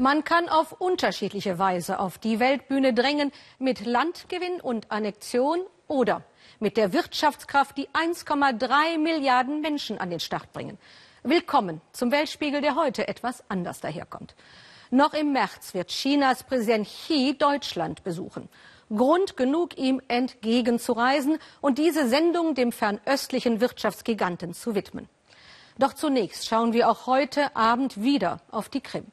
Man kann auf unterschiedliche Weise auf die Weltbühne drängen, mit Landgewinn und Annexion oder mit der Wirtschaftskraft, die 1,3 Milliarden Menschen an den Start bringen. Willkommen zum Weltspiegel, der heute etwas anders daherkommt. Noch im März wird Chinas Präsident Xi Deutschland besuchen. Grund genug, ihm entgegenzureisen und diese Sendung dem fernöstlichen Wirtschaftsgiganten zu widmen. Doch zunächst schauen wir auch heute Abend wieder auf die Krim.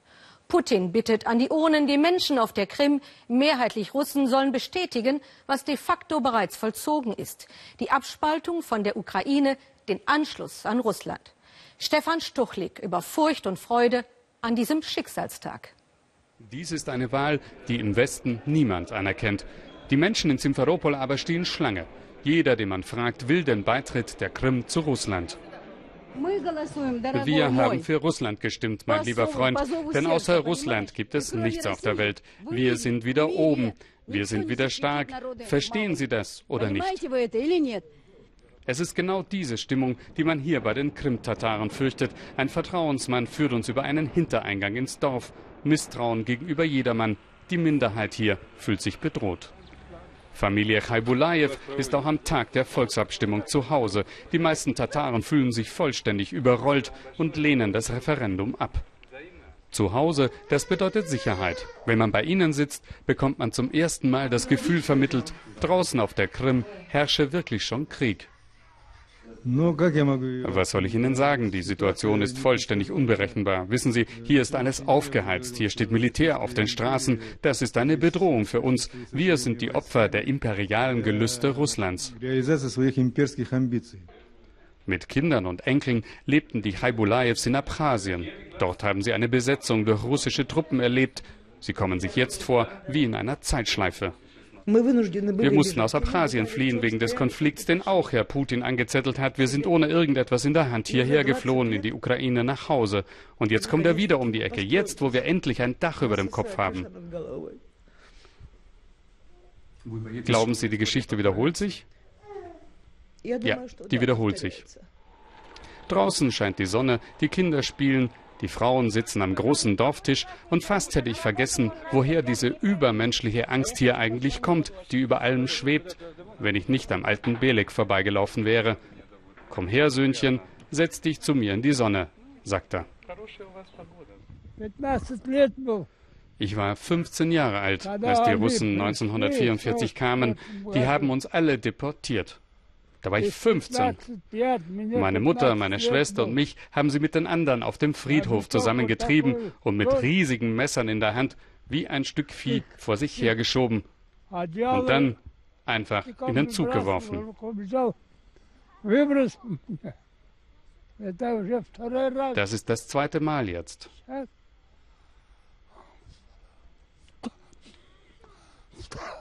Putin bittet an die Urnen, die Menschen auf der Krim, mehrheitlich Russen, sollen bestätigen, was de facto bereits vollzogen ist. Die Abspaltung von der Ukraine, den Anschluss an Russland. Stefan Stuchlik über Furcht und Freude an diesem Schicksalstag. Dies ist eine Wahl, die im Westen niemand anerkennt. Die Menschen in Simferopol aber stehen Schlange. Jeder, den man fragt, will den Beitritt der Krim zu Russland. Wir haben für Russland gestimmt, mein lieber Freund, denn außer Russland gibt es nichts auf der Welt. Wir sind wieder oben, wir sind wieder stark. Verstehen Sie das oder nicht? Es ist genau diese Stimmung, die man hier bei den Krim-Tataren fürchtet. Ein Vertrauensmann führt uns über einen Hintereingang ins Dorf. Misstrauen gegenüber jedermann. Die Minderheit hier fühlt sich bedroht. Familie Chaibulaev ist auch am Tag der Volksabstimmung zu Hause. Die meisten Tataren fühlen sich vollständig überrollt und lehnen das Referendum ab. Zu Hause, das bedeutet Sicherheit. Wenn man bei ihnen sitzt, bekommt man zum ersten Mal das Gefühl vermittelt, draußen auf der Krim herrsche wirklich schon Krieg. Was soll ich Ihnen sagen? Die Situation ist vollständig unberechenbar. Wissen Sie, hier ist alles aufgeheizt. Hier steht Militär auf den Straßen. Das ist eine Bedrohung für uns. Wir sind die Opfer der imperialen Gelüste Russlands. Mit Kindern und Enkeln lebten die Haibulaevs in Abchasien. Dort haben sie eine Besetzung durch russische Truppen erlebt. Sie kommen sich jetzt vor wie in einer Zeitschleife. Wir mussten aus Abchasien fliehen wegen des Konflikts, den auch Herr Putin angezettelt hat. Wir sind ohne irgendetwas in der Hand hierher geflohen in die Ukraine nach Hause. Und jetzt kommt er wieder um die Ecke, jetzt, wo wir endlich ein Dach über dem Kopf haben. Glauben Sie, die Geschichte wiederholt sich? Ja, die wiederholt sich. Draußen scheint die Sonne, die Kinder spielen, die Frauen sitzen am großen Dorftisch und fast hätte ich vergessen, woher diese übermenschliche Angst hier eigentlich kommt, die über allem schwebt, wenn ich nicht am alten Belek vorbeigelaufen wäre. Komm her, Söhnchen, setz dich zu mir in die Sonne, sagt er. Ich war 15 Jahre alt, als die Russen 1944 kamen. Die haben uns alle deportiert. Da war ich 15. Meine Mutter, meine Schwester und mich haben sie mit den anderen auf dem Friedhof zusammengetrieben und mit riesigen Messern in der Hand wie ein Stück Vieh vor sich hergeschoben und dann einfach in den Zug geworfen. Das ist das zweite Mal jetzt.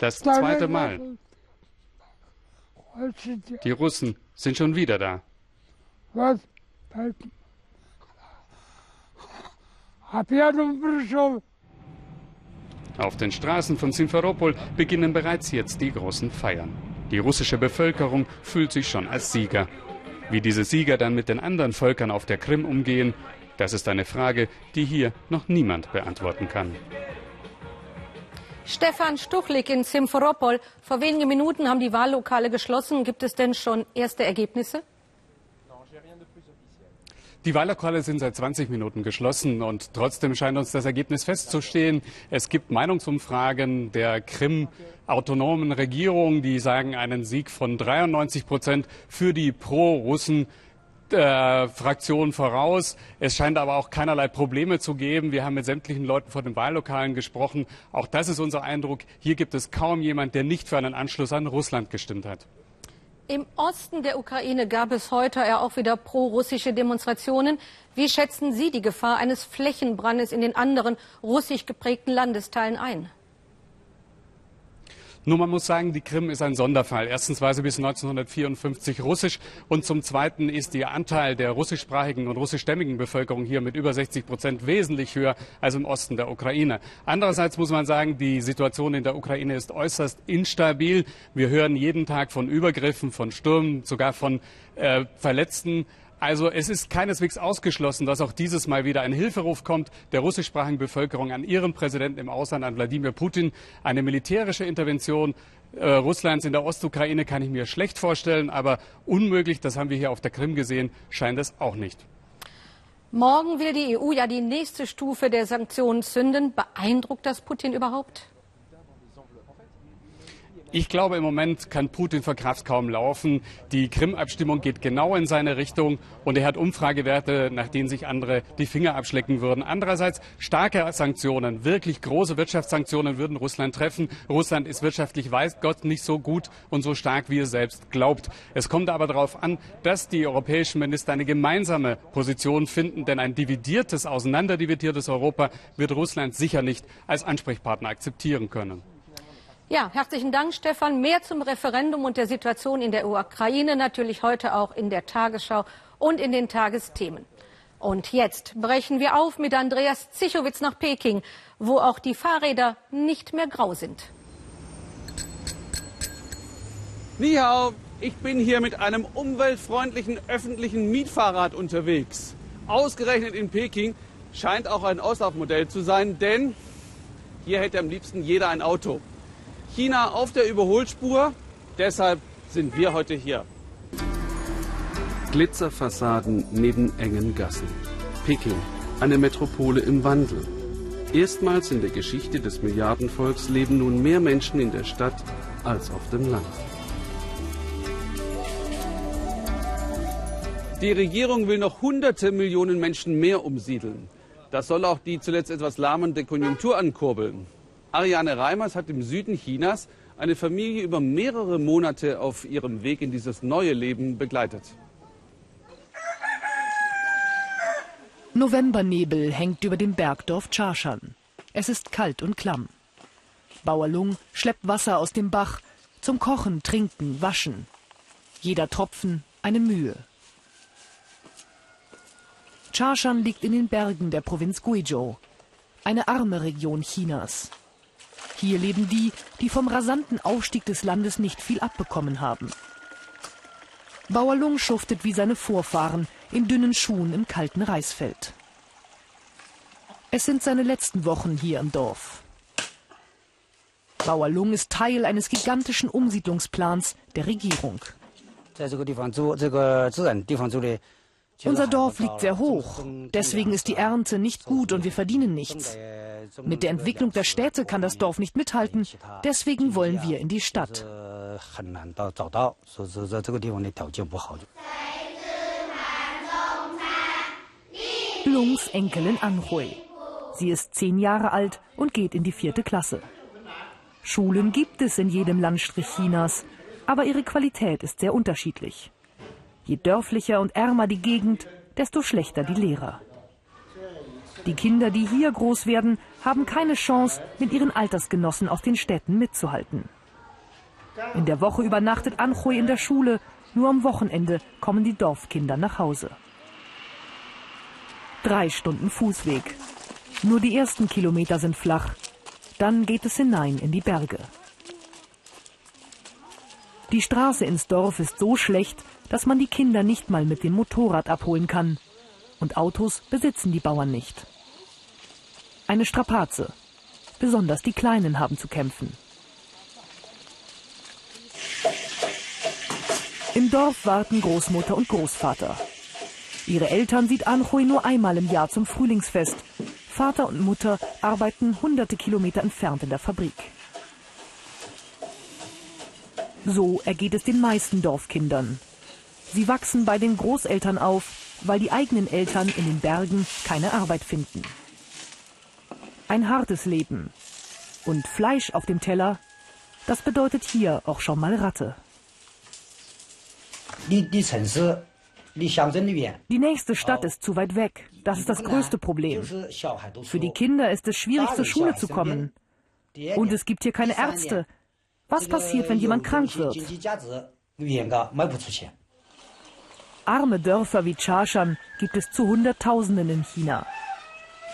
Das zweite Mal. Die Russen sind schon wieder da. Was? Auf den Straßen von Simferopol beginnen bereits jetzt die großen Feiern. Die russische Bevölkerung fühlt sich schon als Sieger. Wie diese Sieger dann mit den anderen Völkern auf der Krim umgehen, das ist eine Frage, die hier noch niemand beantworten kann. Stefan Stuchlik in Simferopol. Vor wenigen Minuten haben die Wahllokale geschlossen. Gibt es denn schon erste Ergebnisse? Die Wahllokale sind seit 20 Minuten geschlossen und trotzdem scheint uns das Ergebnis festzustehen. Es gibt Meinungsumfragen der Krim-autonomen Regierung, die sagen einen Sieg von 93 Prozent für die Pro-Russen äh, Fraktion voraus. Es scheint aber auch keinerlei Probleme zu geben. Wir haben mit sämtlichen Leuten vor den Wahllokalen gesprochen. Auch das ist unser Eindruck. Hier gibt es kaum jemand, der nicht für einen Anschluss an Russland gestimmt hat. Im Osten der Ukraine gab es heute ja auch wieder pro-russische Demonstrationen. Wie schätzen Sie die Gefahr eines Flächenbrandes in den anderen russisch geprägten Landesteilen ein? Nur man muss sagen, die Krim ist ein Sonderfall. Erstens war sie bis 1954 russisch und zum Zweiten ist der Anteil der russischsprachigen und russischstämmigen Bevölkerung hier mit über 60 Prozent wesentlich höher als im Osten der Ukraine. Andererseits muss man sagen, die Situation in der Ukraine ist äußerst instabil. Wir hören jeden Tag von Übergriffen, von Stürmen, sogar von äh, Verletzten. Also es ist keineswegs ausgeschlossen, dass auch dieses Mal wieder ein Hilferuf kommt der russischsprachigen Bevölkerung an ihren Präsidenten im Ausland, an Wladimir Putin. Eine militärische Intervention äh, Russlands in der Ostukraine kann ich mir schlecht vorstellen, aber unmöglich, das haben wir hier auf der Krim gesehen, scheint es auch nicht. Morgen will die EU ja die nächste Stufe der Sanktionen zünden. Beeindruckt das Putin überhaupt? Ich glaube, im Moment kann Putin vor Kraft kaum laufen. Die Krim-Abstimmung geht genau in seine Richtung und er hat Umfragewerte, nach denen sich andere die Finger abschlecken würden. Andererseits starke Sanktionen, wirklich große Wirtschaftssanktionen würden Russland treffen. Russland ist wirtschaftlich, weiß Gott, nicht so gut und so stark, wie er selbst glaubt. Es kommt aber darauf an, dass die europäischen Minister eine gemeinsame Position finden, denn ein dividiertes, auseinanderdividiertes Europa wird Russland sicher nicht als Ansprechpartner akzeptieren können. Ja, herzlichen Dank, Stefan. Mehr zum Referendum und der Situation in der Ukraine natürlich heute auch in der Tagesschau und in den Tagesthemen. Und jetzt brechen wir auf mit Andreas Zichowitz nach Peking, wo auch die Fahrräder nicht mehr grau sind. Ni ich bin hier mit einem umweltfreundlichen öffentlichen Mietfahrrad unterwegs. Ausgerechnet in Peking scheint auch ein Auslaufmodell zu sein, denn hier hätte am liebsten jeder ein Auto. China auf der Überholspur. Deshalb sind wir heute hier. Glitzerfassaden neben engen Gassen. Peking, eine Metropole im Wandel. Erstmals in der Geschichte des Milliardenvolks leben nun mehr Menschen in der Stadt als auf dem Land. Die Regierung will noch hunderte Millionen Menschen mehr umsiedeln. Das soll auch die zuletzt etwas lahmende Konjunktur ankurbeln. Ariane Reimers hat im Süden Chinas eine Familie über mehrere Monate auf ihrem Weg in dieses neue Leben begleitet. Novembernebel hängt über dem Bergdorf Charshan. Es ist kalt und klamm. Bauer Lung schleppt Wasser aus dem Bach zum Kochen, Trinken, Waschen. Jeder Tropfen eine Mühe. Charshan liegt in den Bergen der Provinz Guizhou, eine arme Region Chinas. Hier leben die, die vom rasanten Aufstieg des Landes nicht viel abbekommen haben. Bauer Lung schuftet wie seine Vorfahren in dünnen Schuhen im kalten Reisfeld. Es sind seine letzten Wochen hier im Dorf. Bauer Lung ist Teil eines gigantischen Umsiedlungsplans der Regierung. Unser Dorf liegt sehr hoch. Deswegen ist die Ernte nicht gut und wir verdienen nichts. Mit der Entwicklung der Städte kann das Dorf nicht mithalten. Deswegen wollen wir in die Stadt. Lungs Enkelin Anhui. Sie ist zehn Jahre alt und geht in die vierte Klasse. Schulen gibt es in jedem Landstrich Chinas, aber ihre Qualität ist sehr unterschiedlich. Je dörflicher und ärmer die Gegend, desto schlechter die Lehrer. Die Kinder, die hier groß werden, haben keine Chance, mit ihren Altersgenossen aus den Städten mitzuhalten. In der Woche übernachtet Anhui in der Schule, nur am Wochenende kommen die Dorfkinder nach Hause. Drei Stunden Fußweg. Nur die ersten Kilometer sind flach. Dann geht es hinein in die Berge. Die Straße ins Dorf ist so schlecht, dass man die Kinder nicht mal mit dem Motorrad abholen kann. Und Autos besitzen die Bauern nicht. Eine Strapaze. Besonders die Kleinen haben zu kämpfen. Im Dorf warten Großmutter und Großvater. Ihre Eltern sieht Anhui nur einmal im Jahr zum Frühlingsfest. Vater und Mutter arbeiten hunderte Kilometer entfernt in der Fabrik. So ergeht es den meisten Dorfkindern. Sie wachsen bei den Großeltern auf, weil die eigenen Eltern in den Bergen keine Arbeit finden. Ein hartes Leben. Und Fleisch auf dem Teller, das bedeutet hier auch schon mal Ratte. Die nächste Stadt ist zu weit weg. Das ist das größte Problem. Für die Kinder ist es schwierig, zur Schule zu kommen. Und es gibt hier keine Ärzte. Was passiert, wenn jemand krank wird? Arme Dörfer wie Chashan gibt es zu Hunderttausenden in China.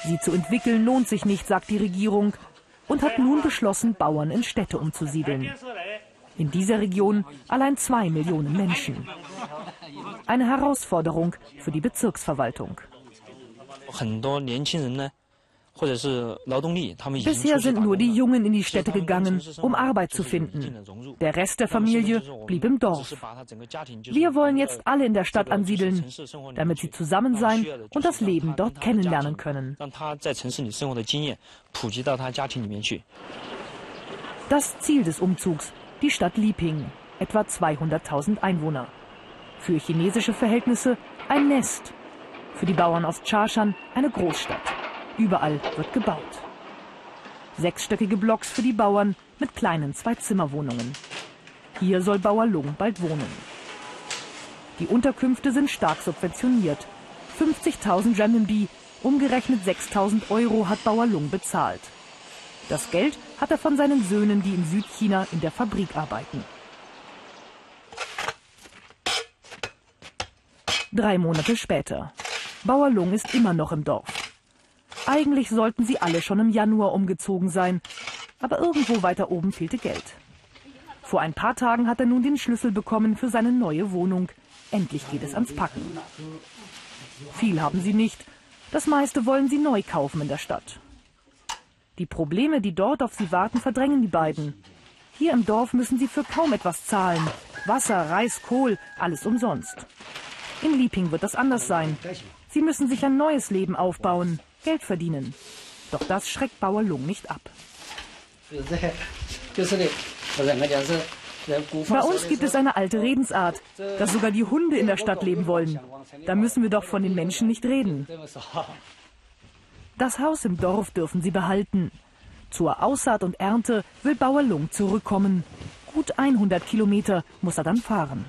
Sie zu entwickeln lohnt sich nicht, sagt die Regierung und hat nun beschlossen, Bauern in Städte umzusiedeln. In dieser Region allein zwei Millionen Menschen. Eine Herausforderung für die Bezirksverwaltung. Bisher sind nur die Jungen in die Städte gegangen, um Arbeit zu finden. Der Rest der Familie blieb im Dorf. Wir wollen jetzt alle in der Stadt ansiedeln, damit sie zusammen sein und das Leben dort kennenlernen können. Das Ziel des Umzugs, die Stadt Liping, etwa 200.000 Einwohner. Für chinesische Verhältnisse ein Nest, für die Bauern aus Charshan eine Großstadt. Überall wird gebaut. Sechsstöckige Blocks für die Bauern mit kleinen Zwei-Zimmer-Wohnungen. Hier soll Bauer Lung bald wohnen. Die Unterkünfte sind stark subventioniert. 50.000 Renminbi, umgerechnet 6.000 Euro, hat Bauer Lung bezahlt. Das Geld hat er von seinen Söhnen, die in Südchina in der Fabrik arbeiten. Drei Monate später. Bauer Lung ist immer noch im Dorf. Eigentlich sollten sie alle schon im Januar umgezogen sein, aber irgendwo weiter oben fehlte Geld. Vor ein paar Tagen hat er nun den Schlüssel bekommen für seine neue Wohnung. Endlich geht es ans Packen. Viel haben sie nicht, das meiste wollen sie neu kaufen in der Stadt. Die Probleme, die dort auf sie warten, verdrängen die beiden. Hier im Dorf müssen sie für kaum etwas zahlen. Wasser, Reis, Kohl, alles umsonst. In Lieping wird das anders sein. Sie müssen sich ein neues Leben aufbauen. Geld verdienen. Doch das schreckt Bauer Lung nicht ab. Bei uns gibt es eine alte Redensart, dass sogar die Hunde in der Stadt leben wollen. Da müssen wir doch von den Menschen nicht reden. Das Haus im Dorf dürfen sie behalten. Zur Aussaat und Ernte will Bauer Lung zurückkommen. Gut 100 Kilometer muss er dann fahren.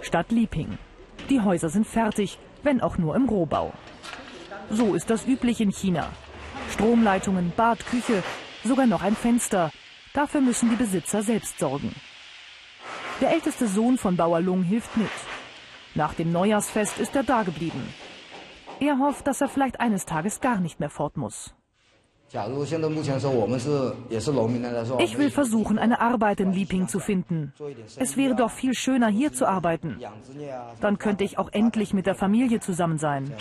Stadt Lieping. Die Häuser sind fertig, wenn auch nur im Rohbau. So ist das üblich in China. Stromleitungen, Bad, Küche, sogar noch ein Fenster. Dafür müssen die Besitzer selbst sorgen. Der älteste Sohn von Bauer Lung hilft mit. Nach dem Neujahrsfest ist er dageblieben. Er hofft, dass er vielleicht eines Tages gar nicht mehr fort muss. Ich will versuchen, eine Arbeit in Lieping zu finden. Es wäre doch viel schöner, hier zu arbeiten. Dann könnte ich auch endlich mit der Familie zusammen sein.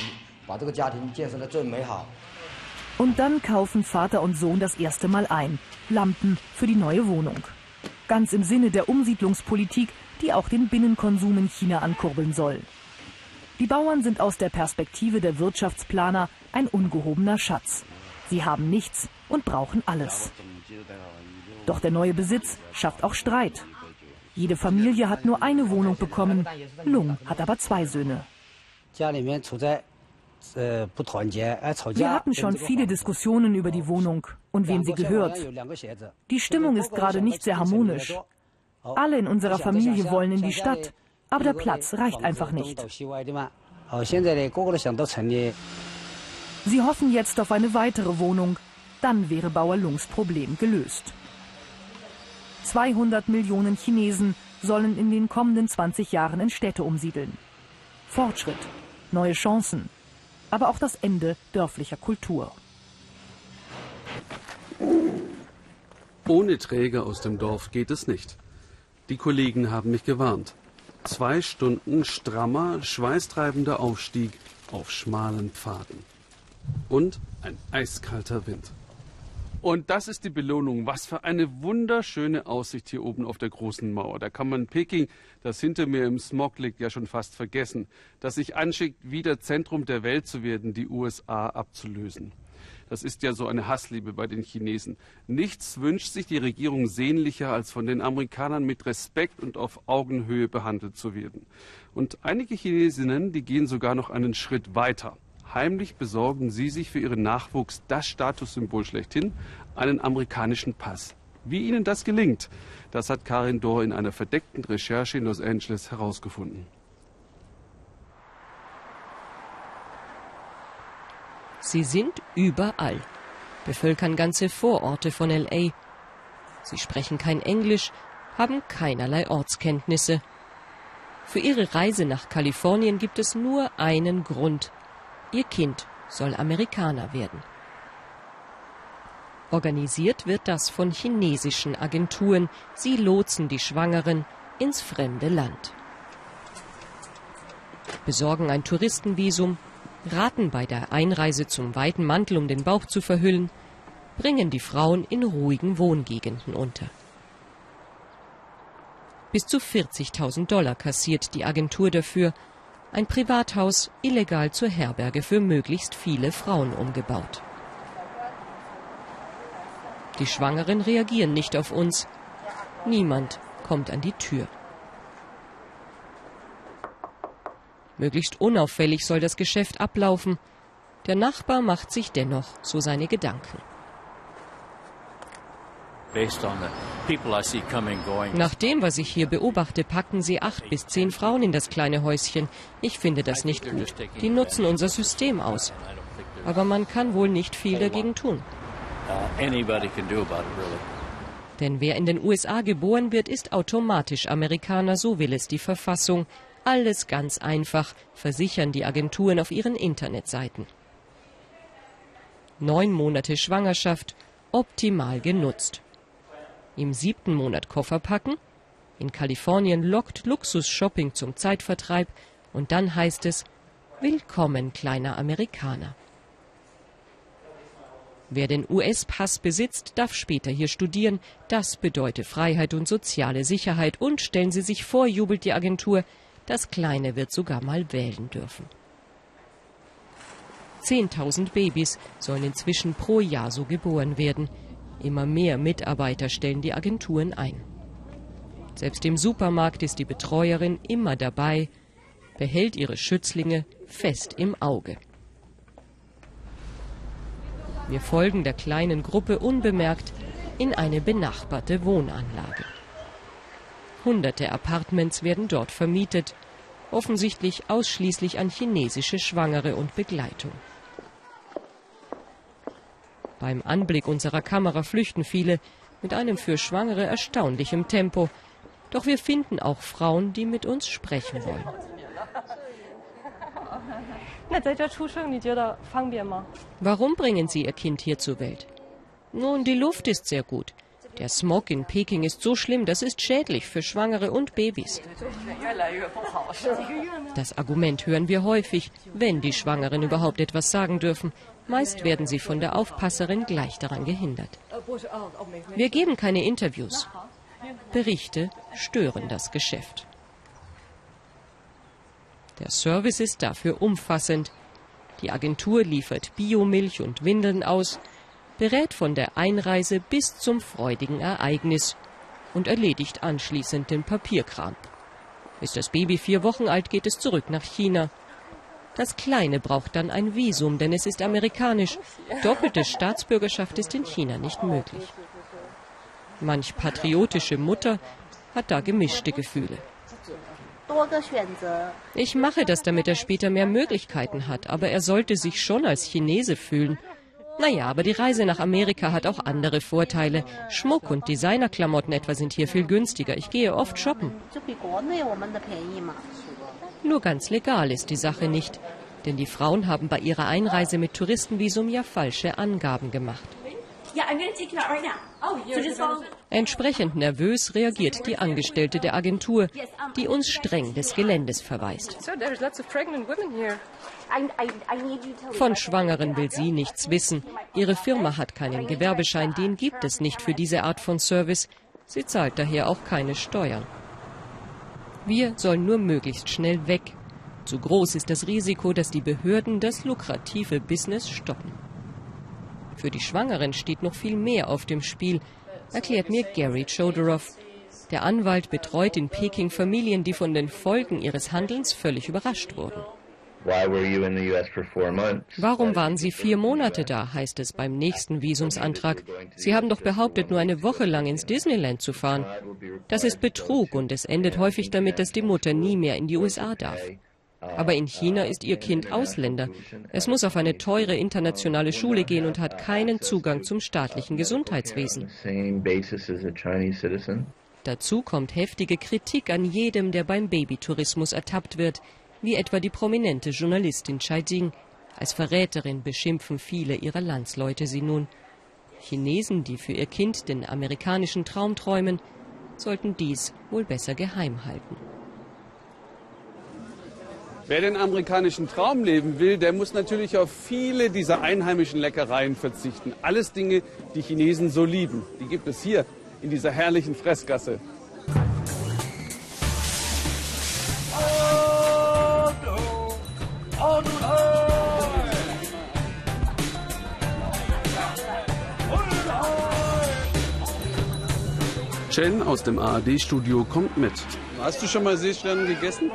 Und dann kaufen Vater und Sohn das erste Mal ein. Lampen für die neue Wohnung. Ganz im Sinne der Umsiedlungspolitik, die auch den Binnenkonsum in China ankurbeln soll. Die Bauern sind aus der Perspektive der Wirtschaftsplaner ein ungehobener Schatz. Sie haben nichts und brauchen alles. Doch der neue Besitz schafft auch Streit. Jede Familie hat nur eine Wohnung bekommen. Lung hat aber zwei Söhne. Äh, Wir hatten schon viele Diskussionen über die Wohnung und wem sie gehört. Die Stimmung ist gerade nicht sehr harmonisch. Alle in unserer Familie wollen in die Stadt, aber der Platz reicht einfach nicht. Sie hoffen jetzt auf eine weitere Wohnung, dann wäre Bauer Lungs Problem gelöst. 200 Millionen Chinesen sollen in den kommenden 20 Jahren in Städte umsiedeln. Fortschritt, neue Chancen, aber auch das Ende dörflicher Kultur. Ohne Träger aus dem Dorf geht es nicht. Die Kollegen haben mich gewarnt. Zwei Stunden strammer, schweißtreibender Aufstieg auf schmalen Pfaden. Und ein eiskalter Wind. Und das ist die Belohnung. Was für eine wunderschöne Aussicht hier oben auf der großen Mauer. Da kann man Peking, das hinter mir im Smog liegt, ja schon fast vergessen, das sich anschickt, wieder Zentrum der Welt zu werden, die USA abzulösen. Das ist ja so eine Hassliebe bei den Chinesen. Nichts wünscht sich die Regierung sehnlicher, als von den Amerikanern mit Respekt und auf Augenhöhe behandelt zu werden. Und einige Chinesinnen, die gehen sogar noch einen Schritt weiter. Heimlich besorgen sie sich für ihren Nachwuchs das Statussymbol schlechthin, einen amerikanischen Pass. Wie ihnen das gelingt, das hat Karin Dohr in einer verdeckten Recherche in Los Angeles herausgefunden. Sie sind überall, bevölkern ganze Vororte von LA. Sie sprechen kein Englisch, haben keinerlei Ortskenntnisse. Für ihre Reise nach Kalifornien gibt es nur einen Grund, Ihr Kind soll Amerikaner werden. Organisiert wird das von chinesischen Agenturen. Sie lotsen die Schwangeren ins fremde Land. besorgen ein Touristenvisum, raten bei der Einreise zum weiten Mantel, um den Bauch zu verhüllen, bringen die Frauen in ruhigen Wohngegenden unter. Bis zu 40.000 Dollar kassiert die Agentur dafür, ein Privathaus illegal zur Herberge für möglichst viele Frauen umgebaut. Die Schwangeren reagieren nicht auf uns. Niemand kommt an die Tür. Möglichst unauffällig soll das Geschäft ablaufen. Der Nachbar macht sich dennoch so seine Gedanken. Nach dem, was ich hier beobachte, packen sie acht bis zehn Frauen in das kleine Häuschen. Ich finde das nicht gut. Die nutzen unser System aus. Aber man kann wohl nicht viel dagegen tun. Uh, Denn wer in den USA geboren wird, ist automatisch Amerikaner, so will es die Verfassung. Alles ganz einfach, versichern die Agenturen auf ihren Internetseiten. Neun Monate Schwangerschaft, optimal genutzt. Im siebten Monat Koffer packen. In Kalifornien lockt Luxus-Shopping zum Zeitvertreib. Und dann heißt es, Willkommen, kleiner Amerikaner. Wer den US-Pass besitzt, darf später hier studieren. Das bedeutet Freiheit und soziale Sicherheit. Und stellen Sie sich vor, jubelt die Agentur, das Kleine wird sogar mal wählen dürfen. Zehntausend Babys sollen inzwischen pro Jahr so geboren werden. Immer mehr Mitarbeiter stellen die Agenturen ein. Selbst im Supermarkt ist die Betreuerin immer dabei, behält ihre Schützlinge fest im Auge. Wir folgen der kleinen Gruppe unbemerkt in eine benachbarte Wohnanlage. Hunderte Apartments werden dort vermietet, offensichtlich ausschließlich an chinesische Schwangere und Begleitung. Beim Anblick unserer Kamera flüchten viele mit einem für Schwangere erstaunlichem Tempo. Doch wir finden auch Frauen, die mit uns sprechen wollen. Warum bringen Sie Ihr Kind hier zur Welt? Nun, die Luft ist sehr gut. Der Smog in Peking ist so schlimm, das ist schädlich für Schwangere und Babys. Das Argument hören wir häufig, wenn die Schwangeren überhaupt etwas sagen dürfen. Meist werden sie von der Aufpasserin gleich daran gehindert. Wir geben keine Interviews. Berichte stören das Geschäft. Der Service ist dafür umfassend. Die Agentur liefert Biomilch und Windeln aus, berät von der Einreise bis zum freudigen Ereignis und erledigt anschließend den Papierkram. Ist das Baby vier Wochen alt, geht es zurück nach China. Das Kleine braucht dann ein Visum, denn es ist amerikanisch. Doppelte Staatsbürgerschaft ist in China nicht möglich. Manch patriotische Mutter hat da gemischte Gefühle. Ich mache das, damit er später mehr Möglichkeiten hat, aber er sollte sich schon als Chinese fühlen. Naja, aber die Reise nach Amerika hat auch andere Vorteile. Schmuck und Designerklamotten etwa sind hier viel günstiger. Ich gehe oft shoppen. Nur ganz legal ist die Sache nicht. Denn die Frauen haben bei ihrer Einreise mit Touristenvisum ja falsche Angaben gemacht. Entsprechend nervös reagiert die Angestellte der Agentur, die uns streng des Geländes verweist. Von Schwangeren will sie nichts wissen. Ihre Firma hat keinen Gewerbeschein, den gibt es nicht für diese Art von Service. Sie zahlt daher auch keine Steuern. Wir sollen nur möglichst schnell weg. Zu groß ist das Risiko, dass die Behörden das lukrative Business stoppen. Für die Schwangeren steht noch viel mehr auf dem Spiel, erklärt mir Gary Chodorov. Der Anwalt betreut in Peking Familien, die von den Folgen ihres Handelns völlig überrascht wurden. Warum waren Sie vier Monate da, heißt es beim nächsten Visumsantrag. Sie haben doch behauptet, nur eine Woche lang ins Disneyland zu fahren. Das ist Betrug und es endet häufig damit, dass die Mutter nie mehr in die USA darf. Aber in China ist ihr Kind Ausländer. Es muss auf eine teure internationale Schule gehen und hat keinen Zugang zum staatlichen Gesundheitswesen. Dazu kommt heftige Kritik an jedem, der beim Babytourismus ertappt wird, wie etwa die prominente Journalistin Chai Jing. Als Verräterin beschimpfen viele ihrer Landsleute sie nun. Chinesen, die für ihr Kind den amerikanischen Traum träumen, sollten dies wohl besser geheim halten. Wer den amerikanischen Traum leben will, der muss natürlich auf viele dieser einheimischen Leckereien verzichten. Alles Dinge, die Chinesen so lieben. Die gibt es hier in dieser herrlichen Fressgasse. Chen aus dem ARD-Studio kommt mit. Hast du schon mal Seesterne gegessen?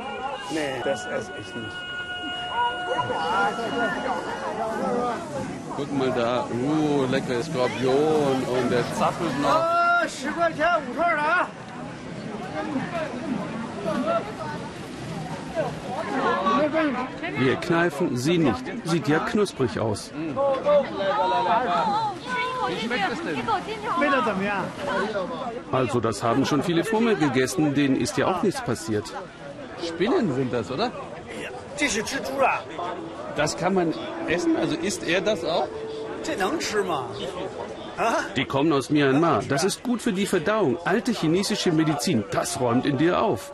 Nee, das esse ich nicht. Guck mal da, uh, leckere Skorpion und der zappelt noch. Wir kneifen sie nicht. Sieht ja knusprig aus. Wie schmeckt es denn? Also das haben schon viele vor mir gegessen, denen ist ja auch nichts passiert. Spinnen sind das, oder? Das kann man essen? Also isst er das auch? Die kommen aus Myanmar. Das ist gut für die Verdauung. Alte chinesische Medizin, das räumt in dir auf.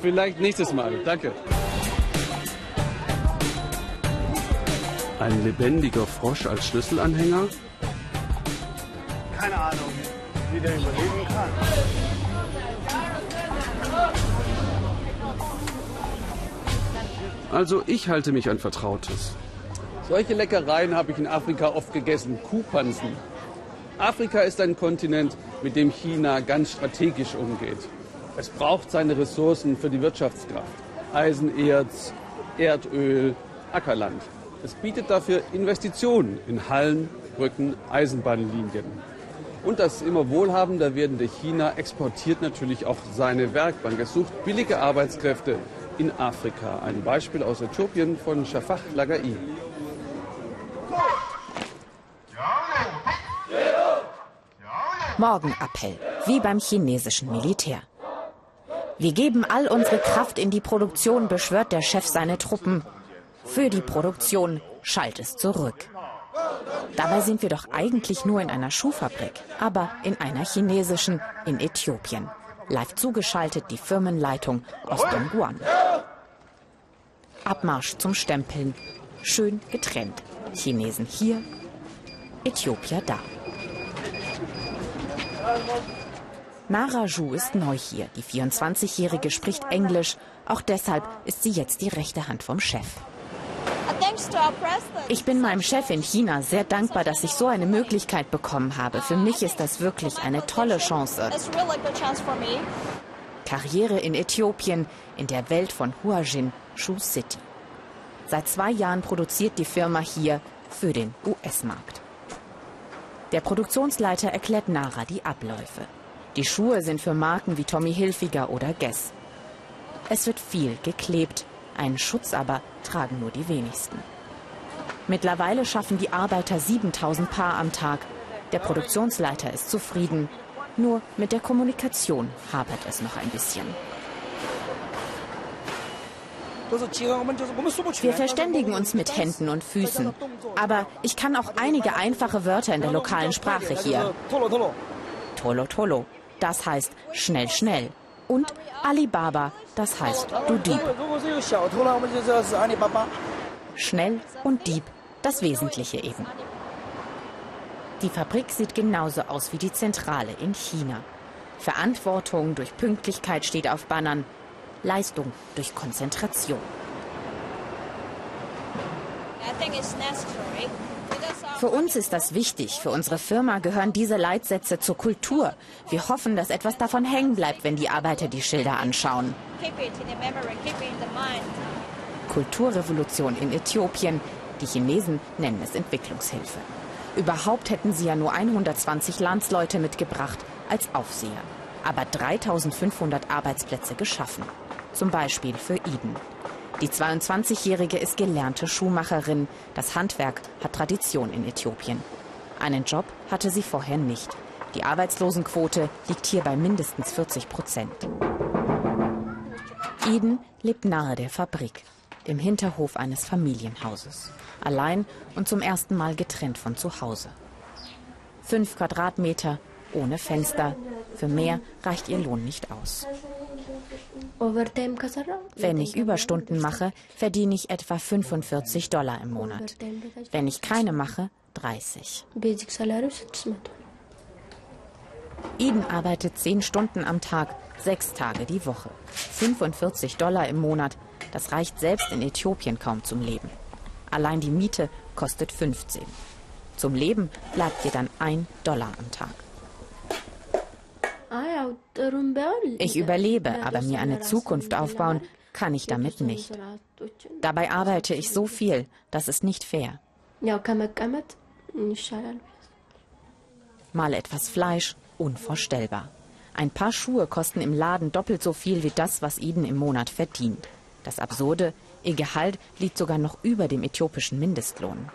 Vielleicht nächstes Mal. Danke. Ein lebendiger Frosch als Schlüsselanhänger? Keine Ahnung, wie der überleben kann. Also ich halte mich an Vertrautes. Solche Leckereien habe ich in Afrika oft gegessen. Kuhpansen. Afrika ist ein Kontinent, mit dem China ganz strategisch umgeht. Es braucht seine Ressourcen für die Wirtschaftskraft. Eisenerz, Erdöl, Ackerland. Es bietet dafür Investitionen in Hallen, Brücken, Eisenbahnlinien. Und das immer wohlhabender werdende China exportiert natürlich auch seine Werkbank. Es sucht billige Arbeitskräfte in Afrika. Ein Beispiel aus Äthiopien von Shafak Lagai. Morgenappell, wie beim chinesischen Militär. Wir geben all unsere Kraft in die Produktion, beschwört der Chef seine Truppen. Für die Produktion schallt es zurück. Dabei sind wir doch eigentlich nur in einer Schuhfabrik, aber in einer chinesischen in Äthiopien. Live zugeschaltet die Firmenleitung aus Dongguan. Abmarsch zum Stempeln. Schön getrennt. Chinesen hier, Äthiopier da. Nara Zhu ist neu hier. Die 24-Jährige spricht Englisch. Auch deshalb ist sie jetzt die rechte Hand vom Chef. Ich bin meinem Chef in China sehr dankbar, dass ich so eine Möglichkeit bekommen habe. Für mich ist das wirklich eine tolle Chance. Karriere in Äthiopien, in der Welt von Huajin, Shu City. Seit zwei Jahren produziert die Firma hier für den US-Markt. Der Produktionsleiter erklärt Nara die Abläufe. Die Schuhe sind für Marken wie Tommy Hilfiger oder Guess. Es wird viel geklebt, einen Schutz aber tragen nur die wenigsten. Mittlerweile schaffen die Arbeiter 7000 Paar am Tag. Der Produktionsleiter ist zufrieden. Nur mit der Kommunikation hapert es noch ein bisschen. Wir verständigen uns mit Händen und Füßen. Aber ich kann auch einige einfache Wörter in der lokalen Sprache hier. Tolo Tolo, das heißt schnell schnell. Und Alibaba, das heißt du Dieb. Schnell und Dieb, das Wesentliche eben. Die Fabrik sieht genauso aus wie die Zentrale in China. Verantwortung durch Pünktlichkeit steht auf Bannern, Leistung durch Konzentration. Für uns ist das wichtig. Für unsere Firma gehören diese Leitsätze zur Kultur. Wir hoffen, dass etwas davon hängen bleibt, wenn die Arbeiter die Schilder anschauen. Kulturrevolution in Äthiopien. Die Chinesen nennen es Entwicklungshilfe. Überhaupt hätten sie ja nur 120 Landsleute mitgebracht als Aufseher. Aber 3500 Arbeitsplätze geschaffen. Zum Beispiel für Eden. Die 22-Jährige ist gelernte Schuhmacherin. Das Handwerk hat Tradition in Äthiopien. Einen Job hatte sie vorher nicht. Die Arbeitslosenquote liegt hier bei mindestens 40 Prozent. Eden lebt nahe der Fabrik, im Hinterhof eines Familienhauses. Allein und zum ersten Mal getrennt von zu Hause. Fünf Quadratmeter, ohne Fenster. Für mehr reicht ihr Lohn nicht aus. Wenn ich Überstunden mache, verdiene ich etwa 45 Dollar im Monat. Wenn ich keine mache, 30. Eden arbeitet 10 Stunden am Tag, sechs Tage die Woche. 45 Dollar im Monat, das reicht selbst in Äthiopien kaum zum Leben. Allein die Miete kostet 15. Zum Leben bleibt ihr dann ein Dollar am Tag. Ich überlebe, aber mir eine Zukunft aufbauen kann ich damit nicht. Dabei arbeite ich so viel, das ist nicht fair. Mal etwas Fleisch, unvorstellbar. Ein paar Schuhe kosten im Laden doppelt so viel wie das, was Eden im Monat verdient. Das Absurde, ihr Gehalt liegt sogar noch über dem äthiopischen Mindestlohn.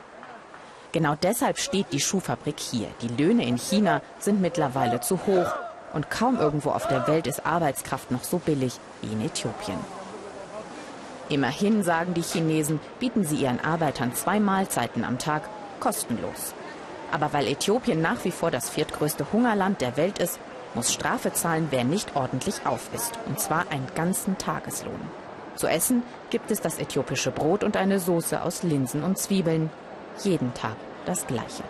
Genau deshalb steht die Schuhfabrik hier. Die Löhne in China sind mittlerweile zu hoch und kaum irgendwo auf der Welt ist Arbeitskraft noch so billig wie in Äthiopien. Immerhin, sagen die Chinesen, bieten sie ihren Arbeitern zwei Mahlzeiten am Tag kostenlos. Aber weil Äthiopien nach wie vor das viertgrößte Hungerland der Welt ist, muss Strafe zahlen, wer nicht ordentlich auf ist. Und zwar einen ganzen Tageslohn. Zu essen gibt es das äthiopische Brot und eine Soße aus Linsen und Zwiebeln. Jeden Tag das gleiche.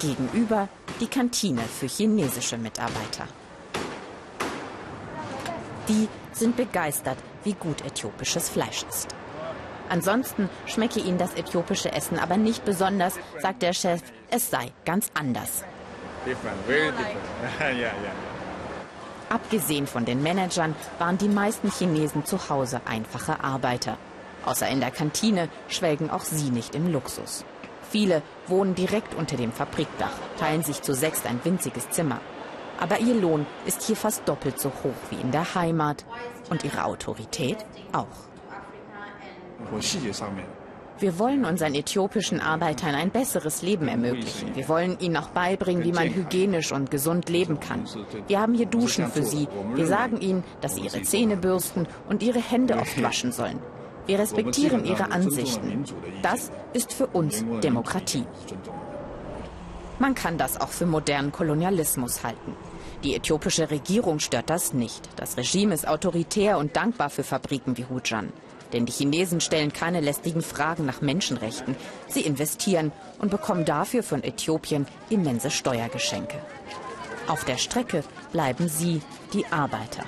Gegenüber die Kantine für chinesische Mitarbeiter. Die sind begeistert, wie gut äthiopisches Fleisch ist. Ansonsten schmecke ihnen das äthiopische Essen aber nicht besonders, sagt der Chef, es sei ganz anders. Abgesehen von den Managern waren die meisten Chinesen zu Hause einfache Arbeiter. Außer in der Kantine schwelgen auch sie nicht im Luxus. Viele wohnen direkt unter dem Fabrikdach, teilen sich zu sechst ein winziges Zimmer. Aber ihr Lohn ist hier fast doppelt so hoch wie in der Heimat und ihre Autorität auch. Wir wollen unseren äthiopischen Arbeitern ein besseres Leben ermöglichen. Wir wollen ihnen auch beibringen, wie man hygienisch und gesund leben kann. Wir haben hier Duschen für sie. Wir sagen ihnen, dass sie ihre Zähne bürsten und ihre Hände oft waschen sollen. Wir respektieren ihre Ansichten. Das ist für uns Demokratie. Man kann das auch für modernen Kolonialismus halten. Die äthiopische Regierung stört das nicht. Das Regime ist autoritär und dankbar für Fabriken wie Hujan. Denn die Chinesen stellen keine lästigen Fragen nach Menschenrechten. Sie investieren und bekommen dafür von Äthiopien immense Steuergeschenke. Auf der Strecke bleiben sie, die Arbeiter.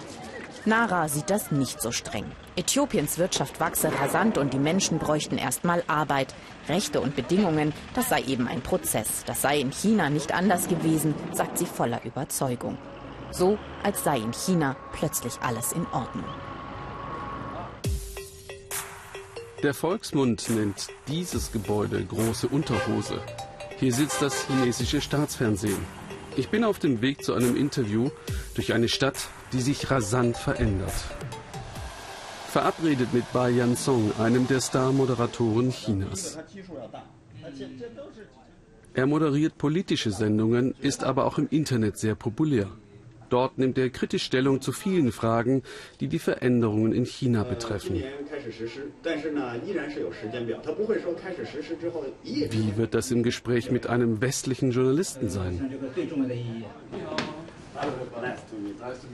Nara sieht das nicht so streng. Äthiopiens Wirtschaft wachse rasant und die Menschen bräuchten erstmal Arbeit. Rechte und Bedingungen, das sei eben ein Prozess. Das sei in China nicht anders gewesen, sagt sie voller Überzeugung. So, als sei in China plötzlich alles in Ordnung. Der Volksmund nennt dieses Gebäude große Unterhose. Hier sitzt das chinesische Staatsfernsehen. Ich bin auf dem Weg zu einem Interview durch eine Stadt, die sich rasant verändert. Verabredet mit Bai Yansong, einem der Star-Moderatoren Chinas. Er moderiert politische Sendungen, ist aber auch im Internet sehr populär. Dort nimmt er kritisch Stellung zu vielen Fragen, die die Veränderungen in China betreffen. Wie wird das im Gespräch mit einem westlichen Journalisten sein?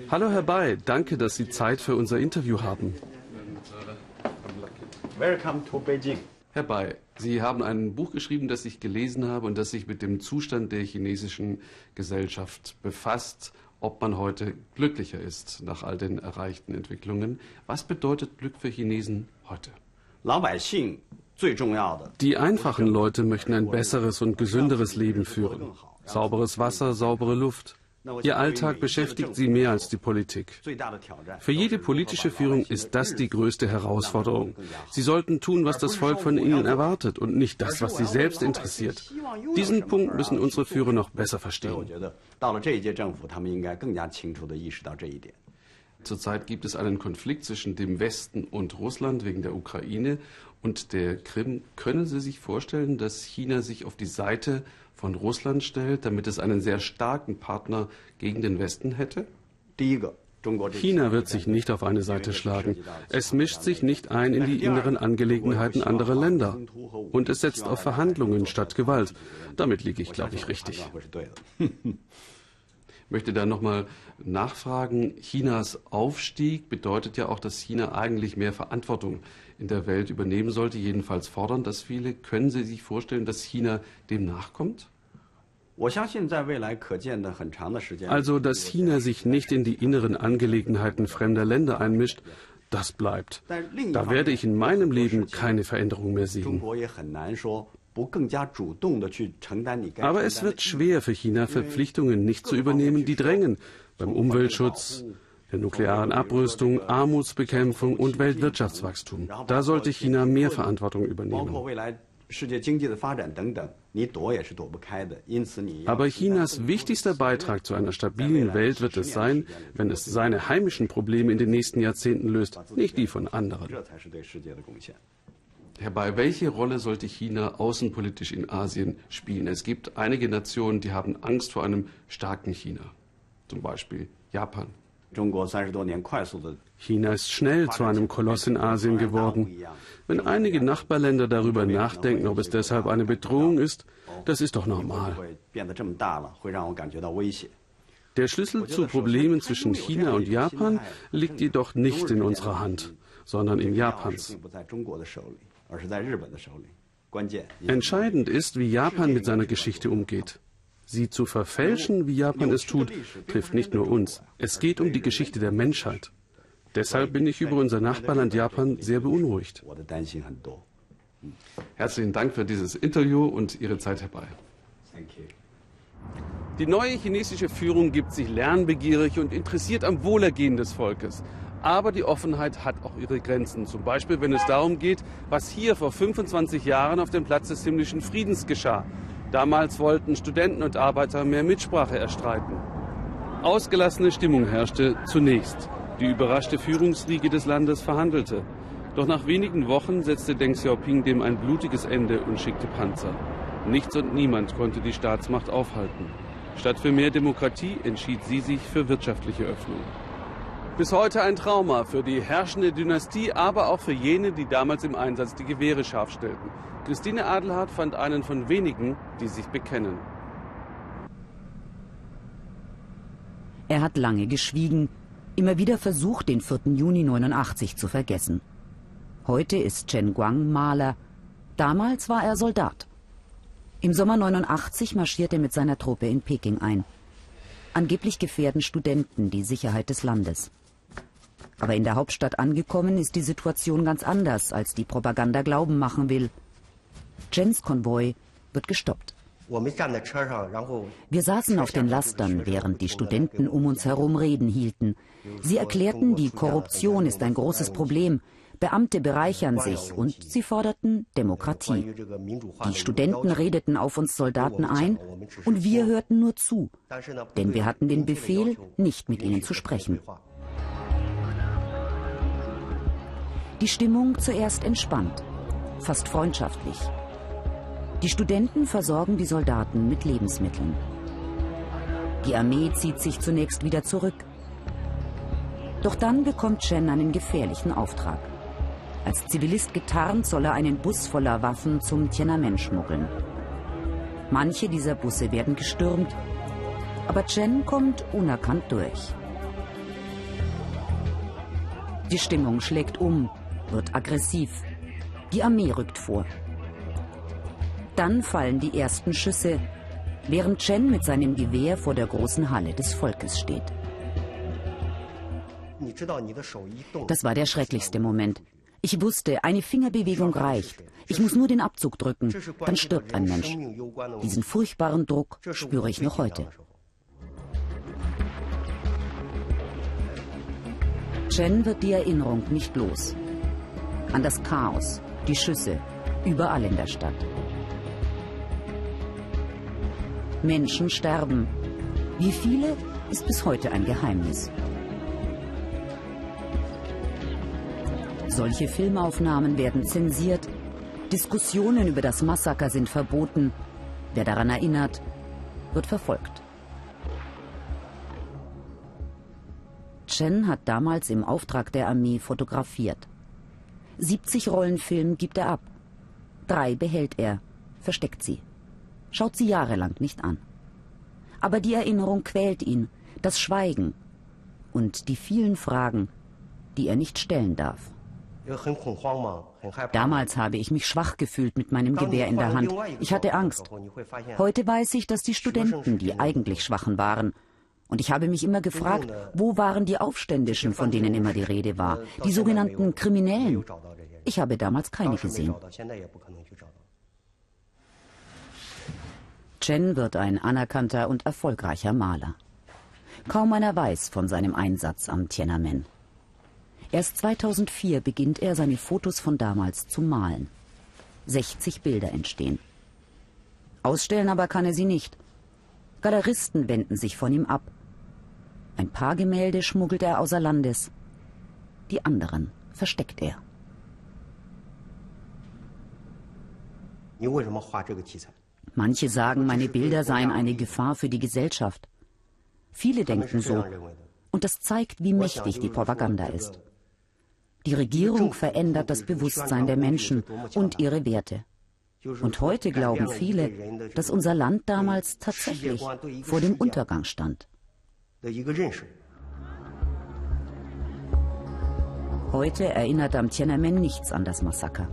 Hallo Herr Bai, danke, dass Sie Zeit für unser Interview haben. Welcome to Beijing. Herr Bai, Sie haben ein Buch geschrieben, das ich gelesen habe und das sich mit dem Zustand der chinesischen Gesellschaft befasst ob man heute glücklicher ist nach all den erreichten Entwicklungen. Was bedeutet Glück für Chinesen heute? Die einfachen Leute möchten ein besseres und gesünderes Leben führen. Sauberes Wasser, saubere Luft. Ihr Alltag beschäftigt sie mehr als die Politik. Für jede politische Führung ist das die größte Herausforderung. Sie sollten tun, was das Volk von ihnen erwartet und nicht das, was sie selbst interessiert. Diesen Punkt müssen unsere Führer noch besser verstehen. Zurzeit gibt es einen Konflikt zwischen dem Westen und Russland wegen der Ukraine und der Krim. Können Sie sich vorstellen, dass China sich auf die Seite von Russland stellt, damit es einen sehr starken Partner gegen den Westen hätte? China wird sich nicht auf eine Seite schlagen. Es mischt sich nicht ein in die inneren Angelegenheiten anderer Länder. Und es setzt auf Verhandlungen statt Gewalt. Damit liege ich, glaube ich, richtig. Ich möchte da nochmal nachfragen. Chinas Aufstieg bedeutet ja auch, dass China eigentlich mehr Verantwortung in der Welt übernehmen sollte. Jedenfalls fordern das viele. Können Sie sich vorstellen, dass China dem nachkommt? Also, dass China sich nicht in die inneren Angelegenheiten fremder Länder einmischt, das bleibt. Da werde ich in meinem Leben keine Veränderung mehr sehen. Aber es wird schwer für China, Verpflichtungen nicht zu übernehmen, die drängen beim Umweltschutz, der nuklearen Abrüstung, Armutsbekämpfung und Weltwirtschaftswachstum. Da sollte China mehr Verantwortung übernehmen. Aber Chinas wichtigster Beitrag zu einer stabilen Welt wird es sein, wenn es seine heimischen Probleme in den nächsten Jahrzehnten löst, nicht die von anderen. Herr Bay, welche Rolle sollte China außenpolitisch in Asien spielen? Es gibt einige Nationen, die haben Angst vor einem starken China, zum Beispiel Japan. China ist schnell zu einem Koloss in Asien geworden. Wenn einige Nachbarländer darüber nachdenken, ob es deshalb eine Bedrohung ist, das ist doch normal. Der Schlüssel zu Problemen zwischen China und Japan liegt jedoch nicht in unserer Hand, sondern in Japans. Entscheidend ist, wie Japan mit seiner Geschichte umgeht. Sie zu verfälschen, wie Japan es tut, trifft nicht nur uns. Es geht um die Geschichte der Menschheit. Deshalb bin ich über unser Nachbarland Japan sehr beunruhigt. Herzlichen Dank für dieses Interview und Ihre Zeit herbei. Die neue chinesische Führung gibt sich lernbegierig und interessiert am Wohlergehen des Volkes. Aber die Offenheit hat auch ihre Grenzen. Zum Beispiel, wenn es darum geht, was hier vor 25 Jahren auf dem Platz des himmlischen Friedens geschah. Damals wollten Studenten und Arbeiter mehr Mitsprache erstreiten. Ausgelassene Stimmung herrschte zunächst. Die überraschte Führungsriege des Landes verhandelte. Doch nach wenigen Wochen setzte Deng Xiaoping dem ein blutiges Ende und schickte Panzer. Nichts und niemand konnte die Staatsmacht aufhalten. Statt für mehr Demokratie entschied sie sich für wirtschaftliche Öffnung. Bis heute ein Trauma für die herrschende Dynastie, aber auch für jene, die damals im Einsatz die Gewehre scharf stellten. Christine Adelhardt fand einen von wenigen, die sich bekennen. Er hat lange geschwiegen, immer wieder versucht, den 4. Juni 89 zu vergessen. Heute ist Chen Guang Maler. Damals war er Soldat. Im Sommer 89 marschiert er mit seiner Truppe in Peking ein. Angeblich gefährden Studenten die Sicherheit des Landes. Aber in der Hauptstadt angekommen ist die Situation ganz anders, als die Propaganda glauben machen will. Jens Konvoi wird gestoppt. Wir saßen auf den Lastern, während die Studenten um uns herum Reden hielten. Sie erklärten, die Korruption ist ein großes Problem. Beamte bereichern sich und sie forderten Demokratie. Die Studenten redeten auf uns Soldaten ein und wir hörten nur zu, denn wir hatten den Befehl, nicht mit ihnen zu sprechen. Die Stimmung zuerst entspannt, fast freundschaftlich. Die Studenten versorgen die Soldaten mit Lebensmitteln. Die Armee zieht sich zunächst wieder zurück. Doch dann bekommt Chen einen gefährlichen Auftrag. Als Zivilist getarnt soll er einen Bus voller Waffen zum Tiananmen schmuggeln. Manche dieser Busse werden gestürmt, aber Chen kommt unerkannt durch. Die Stimmung schlägt um wird aggressiv. Die Armee rückt vor. Dann fallen die ersten Schüsse, während Chen mit seinem Gewehr vor der großen Halle des Volkes steht. Das war der schrecklichste Moment. Ich wusste, eine Fingerbewegung reicht. Ich muss nur den Abzug drücken, dann stirbt ein Mensch. Diesen furchtbaren Druck spüre ich noch heute. Chen wird die Erinnerung nicht los an das Chaos, die Schüsse, überall in der Stadt. Menschen sterben. Wie viele ist bis heute ein Geheimnis. Solche Filmaufnahmen werden zensiert, Diskussionen über das Massaker sind verboten, wer daran erinnert, wird verfolgt. Chen hat damals im Auftrag der Armee fotografiert. 70 Rollen Film gibt er ab. Drei behält er, versteckt sie. Schaut sie jahrelang nicht an. Aber die Erinnerung quält ihn. das Schweigen und die vielen Fragen, die er nicht stellen darf. Damals habe ich mich schwach gefühlt mit meinem Gewehr in der Hand. Ich hatte Angst. Heute weiß ich, dass die Studenten die eigentlich Schwachen waren. Und ich habe mich immer gefragt, wo waren die Aufständischen, von denen immer die Rede war, die sogenannten Kriminellen. Ich habe damals keine gesehen. Chen wird ein anerkannter und erfolgreicher Maler. Kaum einer weiß von seinem Einsatz am Tiananmen. Erst 2004 beginnt er, seine Fotos von damals zu malen. 60 Bilder entstehen. Ausstellen aber kann er sie nicht. Galeristen wenden sich von ihm ab. Ein paar Gemälde schmuggelt er außer Landes. Die anderen versteckt er. Manche sagen, meine Bilder seien eine Gefahr für die Gesellschaft. Viele denken so. Und das zeigt, wie mächtig die Propaganda ist. Die Regierung verändert das Bewusstsein der Menschen und ihre Werte. Und heute glauben viele, dass unser Land damals tatsächlich vor dem Untergang stand. Heute erinnert am Tiananmen nichts an das Massaker.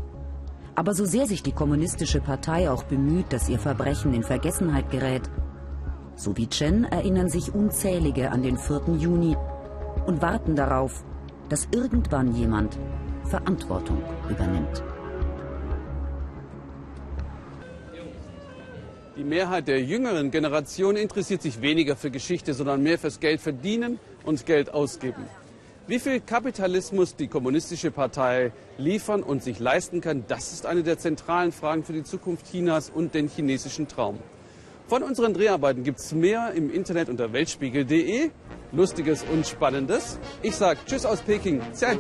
Aber so sehr sich die kommunistische Partei auch bemüht, dass ihr Verbrechen in Vergessenheit gerät, so wie Chen erinnern sich unzählige an den 4. Juni und warten darauf, dass irgendwann jemand Verantwortung übernimmt. Die Mehrheit der jüngeren Generation interessiert sich weniger für Geschichte, sondern mehr fürs Geld verdienen und Geld ausgeben. Wie viel Kapitalismus die kommunistische Partei liefern und sich leisten kann, das ist eine der zentralen Fragen für die Zukunft Chinas und den chinesischen Traum. Von unseren Dreharbeiten gibt es mehr im Internet unter weltspiegel.de. Lustiges und Spannendes. Ich sage Tschüss aus Peking. Zia